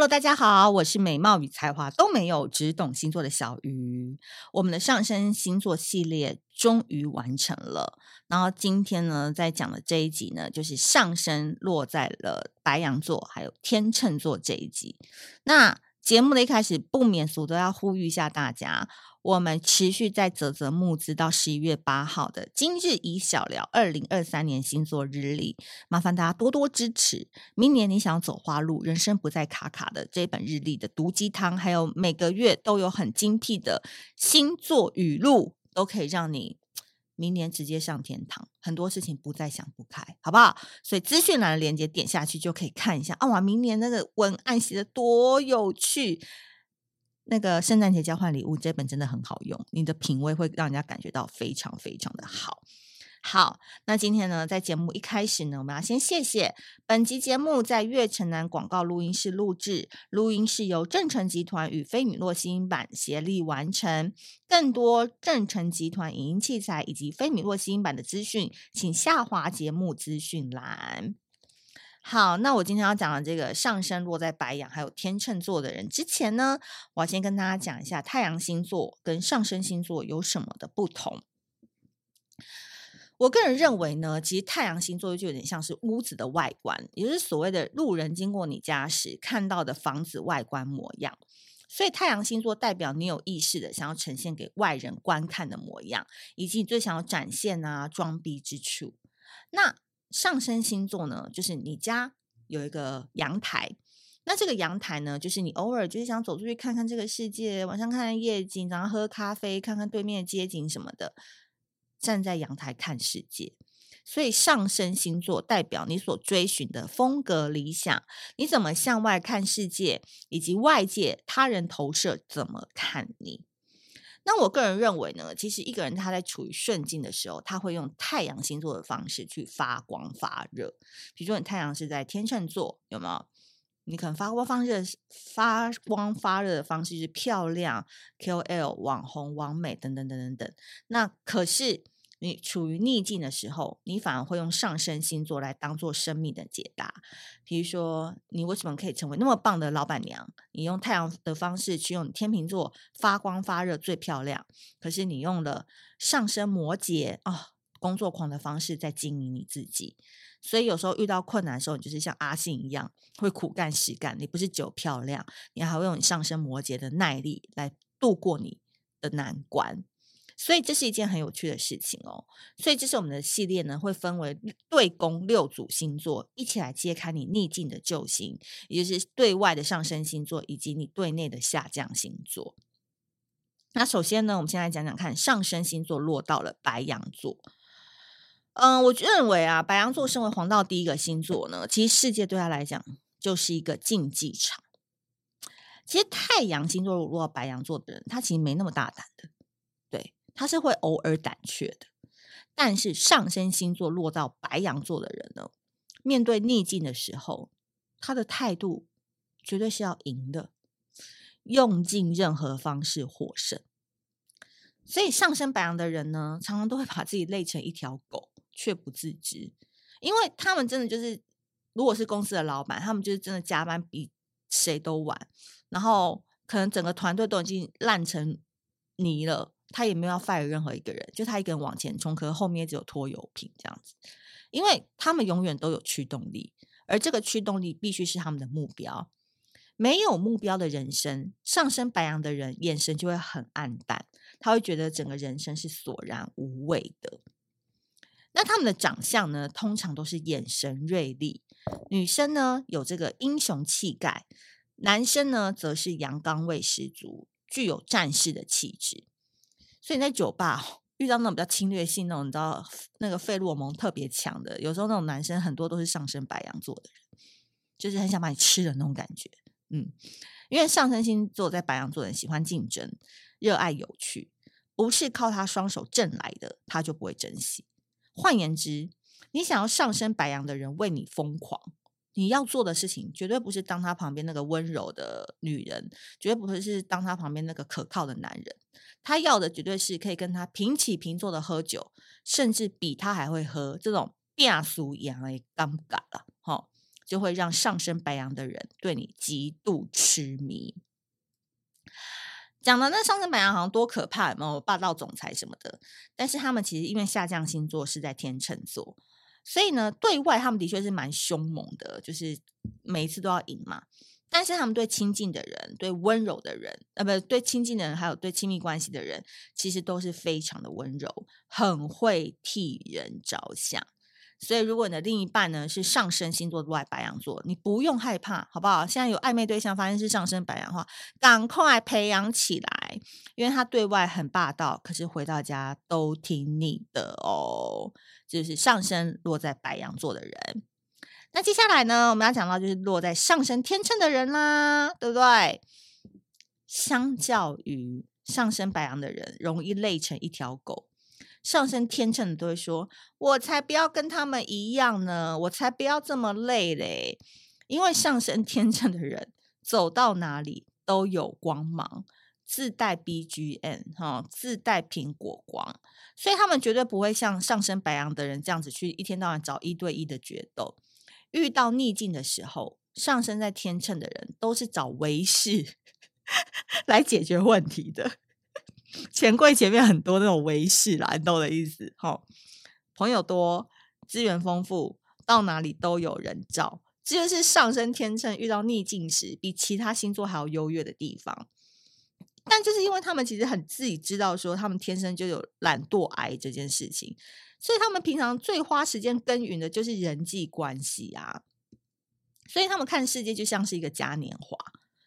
Hello，大家好，我是美貌与才华都没有，只懂星座的小鱼。我们的上升星座系列终于完成了，然后今天呢，在讲的这一集呢，就是上升落在了白羊座还有天秤座这一集。那节目的一开始，不免俗都要呼吁一下大家。我们持续在泽泽募资到十一月八号的今日宜小聊二零二三年星座日历，麻烦大家多多支持。明年你想走花路，人生不再卡卡的这本日历的毒鸡汤，还有每个月都有很精辟的星座语录，都可以让你明年直接上天堂，很多事情不再想不开，好不好？所以资讯栏的链接点下去就可以看一下啊！哇，明年那个文案写得多有趣。那个圣诞节交换礼物这本真的很好用，你的品味会让人家感觉到非常非常的好。好，那今天呢，在节目一开始呢，我们要先谢谢本集节目在月城南广告录音室录制，录音是由正成集团与菲米洛吸音版协力完成。更多正成集团影音器材以及菲米洛吸音版的资讯，请下滑节目资讯栏。好，那我今天要讲的这个上升落在白羊还有天秤座的人之前呢，我要先跟大家讲一下太阳星座跟上升星座有什么的不同。我个人认为呢，其实太阳星座就有点像是屋子的外观，也就是所谓的路人经过你家时看到的房子外观模样。所以太阳星座代表你有意识的想要呈现给外人观看的模样，以及你最想要展现啊装逼之处。那上升星座呢，就是你家有一个阳台，那这个阳台呢，就是你偶尔就是想走出去看看这个世界，晚上看看夜景，然后喝咖啡，看看对面的街景什么的，站在阳台看世界。所以上升星座代表你所追寻的风格理想，你怎么向外看世界，以及外界他人投射怎么看你。那我个人认为呢，其实一个人他在处于顺境的时候，他会用太阳星座的方式去发光发热。比如说，你太阳是在天秤座，有没有？你可能发光发热、发光发热的方式是漂亮、KOL、网红、完美等等等等等。那可是。你处于逆境的时候，你反而会用上升星座来当做生命的解答。比如说，你为什么可以成为那么棒的老板娘？你用太阳的方式去用天秤座发光发热最漂亮，可是你用了上升摩羯啊、哦、工作狂的方式在经营你自己。所以有时候遇到困难的时候，你就是像阿信一样会苦干实干。你不是只有漂亮，你还会用你上升摩羯的耐力来度过你的难关。所以这是一件很有趣的事情哦。所以这是我们的系列呢，会分为对宫六组星座，一起来揭开你逆境的救星，也就是对外的上升星座，以及你对内的下降星座。那首先呢，我们先来讲讲看，上升星座落到了白羊座。嗯，我认为啊，白羊座身为黄道第一个星座呢，其实世界对他来讲就是一个竞技场。其实太阳星座落到白羊座的人，他其实没那么大胆的。对他是会偶尔胆怯的，但是上升星座落到白羊座的人呢，面对逆境的时候，他的态度绝对是要赢的，用尽任何方式获胜。所以上升白羊的人呢，常常都会把自己累成一条狗，却不自知，因为他们真的就是，如果是公司的老板，他们就是真的加班比谁都晚，然后可能整个团队都已经烂成泥了。他也没有要 fire 任何一个人，就他一个人往前冲，可是后面只有拖油瓶这样子，因为他们永远都有驱动力，而这个驱动力必须是他们的目标。没有目标的人生，上升白羊的人眼神就会很暗淡，他会觉得整个人生是索然无味的。那他们的长相呢，通常都是眼神锐利，女生呢有这个英雄气概，男生呢则是阳刚味十足，具有战士的气质。所以你在酒吧 遇到那种比较侵略性那种，你知道那个费洛蒙特别强的，有时候那种男生很多都是上升白羊座的人，就是很想把你吃的那种感觉。嗯，因为上升星座在白羊座的人喜欢竞争，热爱有趣，不是靠他双手挣来的，他就不会珍惜。换言之，你想要上升白羊的人为你疯狂。你要做的事情绝对不是当他旁边那个温柔的女人，绝对不会是当他旁边那个可靠的男人。他要的绝对是可以跟他平起平坐的喝酒，甚至比他还会喝。这种变俗羊的尴尬了，哈，就会让上升白羊的人对你极度痴迷。讲的那上升白羊好像多可怕，有没有霸道总裁什么的？但是他们其实因为下降星座是在天秤座。所以呢，对外他们的确是蛮凶猛的，就是每一次都要赢嘛。但是他们对亲近的人、对温柔的人，呃，不对亲近的人，还有对亲密关系的人，其实都是非常的温柔，很会替人着想。所以，如果你的另一半呢是上升星座外白羊座，你不用害怕，好不好？现在有暧昧对象发现是上升白羊的话，赶快培养起来，因为他对外很霸道，可是回到家都听你的哦。就是上升落在白羊座的人。那接下来呢，我们要讲到就是落在上升天秤的人啦，对不对？相较于上升白羊的人，容易累成一条狗。上升天秤的都会说：“我才不要跟他们一样呢，我才不要这么累嘞。”因为上升天秤的人走到哪里都有光芒，自带 BGM 哈，自带苹果光，所以他们绝对不会像上升白羊的人这样子去一天到晚找一对一的决斗。遇到逆境的时候，上升在天秤的人都是找维士 来解决问题的。钱柜前面很多那种维士啦，你懂我的意思？朋友多，资源丰富，到哪里都有人罩。这就是上升天秤遇到逆境时，比其他星座还要优越的地方。但就是因为他们其实很自己知道，说他们天生就有懒惰癌这件事情，所以他们平常最花时间耕耘的就是人际关系啊。所以他们看世界就像是一个嘉年华，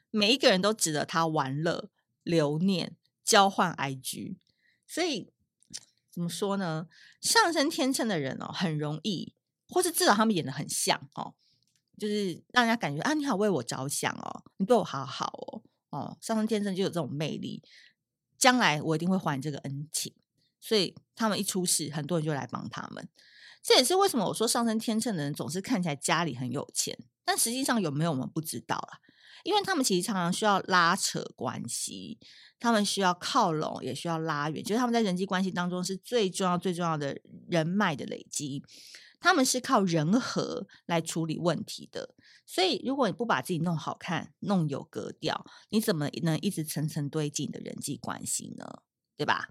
每一个人都值得他玩乐、留念。交换 IG，所以怎么说呢？上升天秤的人哦，很容易，或是至少他们演得很像哦，就是让人家感觉啊，你好为我着想哦，你对我好好哦，哦，上升天秤就有这种魅力，将来我一定会还这个恩情，所以他们一出事，很多人就来帮他们。这也是为什么我说上升天秤的人总是看起来家里很有钱，但实际上有没有我们不知道啦，因为他们其实常常需要拉扯关系。他们需要靠拢，也需要拉远，就是他们在人际关系当中是最重要、最重要的人脉的累积。他们是靠人和来处理问题的，所以如果你不把自己弄好看、弄有格调，你怎么能一直层层堆进的人际关系呢？对吧？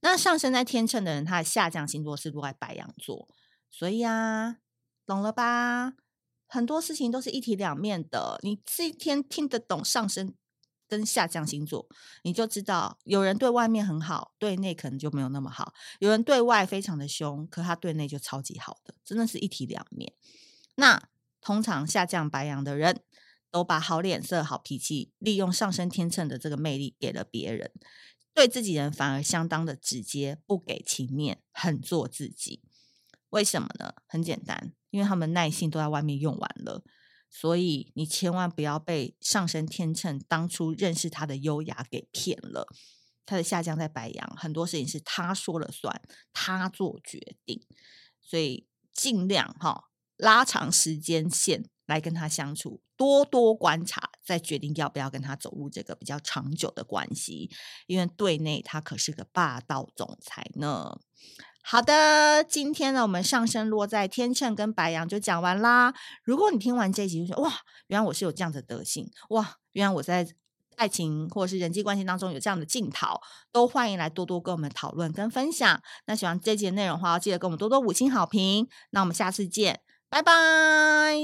那上升在天秤的人，他的下降星座是落在白羊座，所以啊，懂了吧？很多事情都是一体两面的，你这一天听得懂上升跟下降星座，你就知道有人对外面很好，对内可能就没有那么好；有人对外非常的凶，可他对内就超级好的，真的是一体两面。那通常下降白羊的人都把好脸色、好脾气利用上升天秤的这个魅力给了别人，对自己人反而相当的直接，不给情面，很做自己。为什么呢？很简单，因为他们耐性都在外面用完了。所以你千万不要被上升天秤当初认识他的优雅给骗了。他的下降在白羊，很多事情是他说了算，他做决定。所以尽量哈拉长时间线来跟他相处，多多观察，再决定要不要跟他走入这个比较长久的关系。因为对内他可是个霸道总裁呢。好的，今天呢，我们上升落在天秤跟白羊就讲完啦。如果你听完这一集就说哇，原来我是有这样的德性，哇，原来我在爱情或者是人际关系当中有这样的镜头，都欢迎来多多跟我们讨论跟分享。那喜欢这一集的内容的话，记得给我们多多五星好评。那我们下次见，拜拜。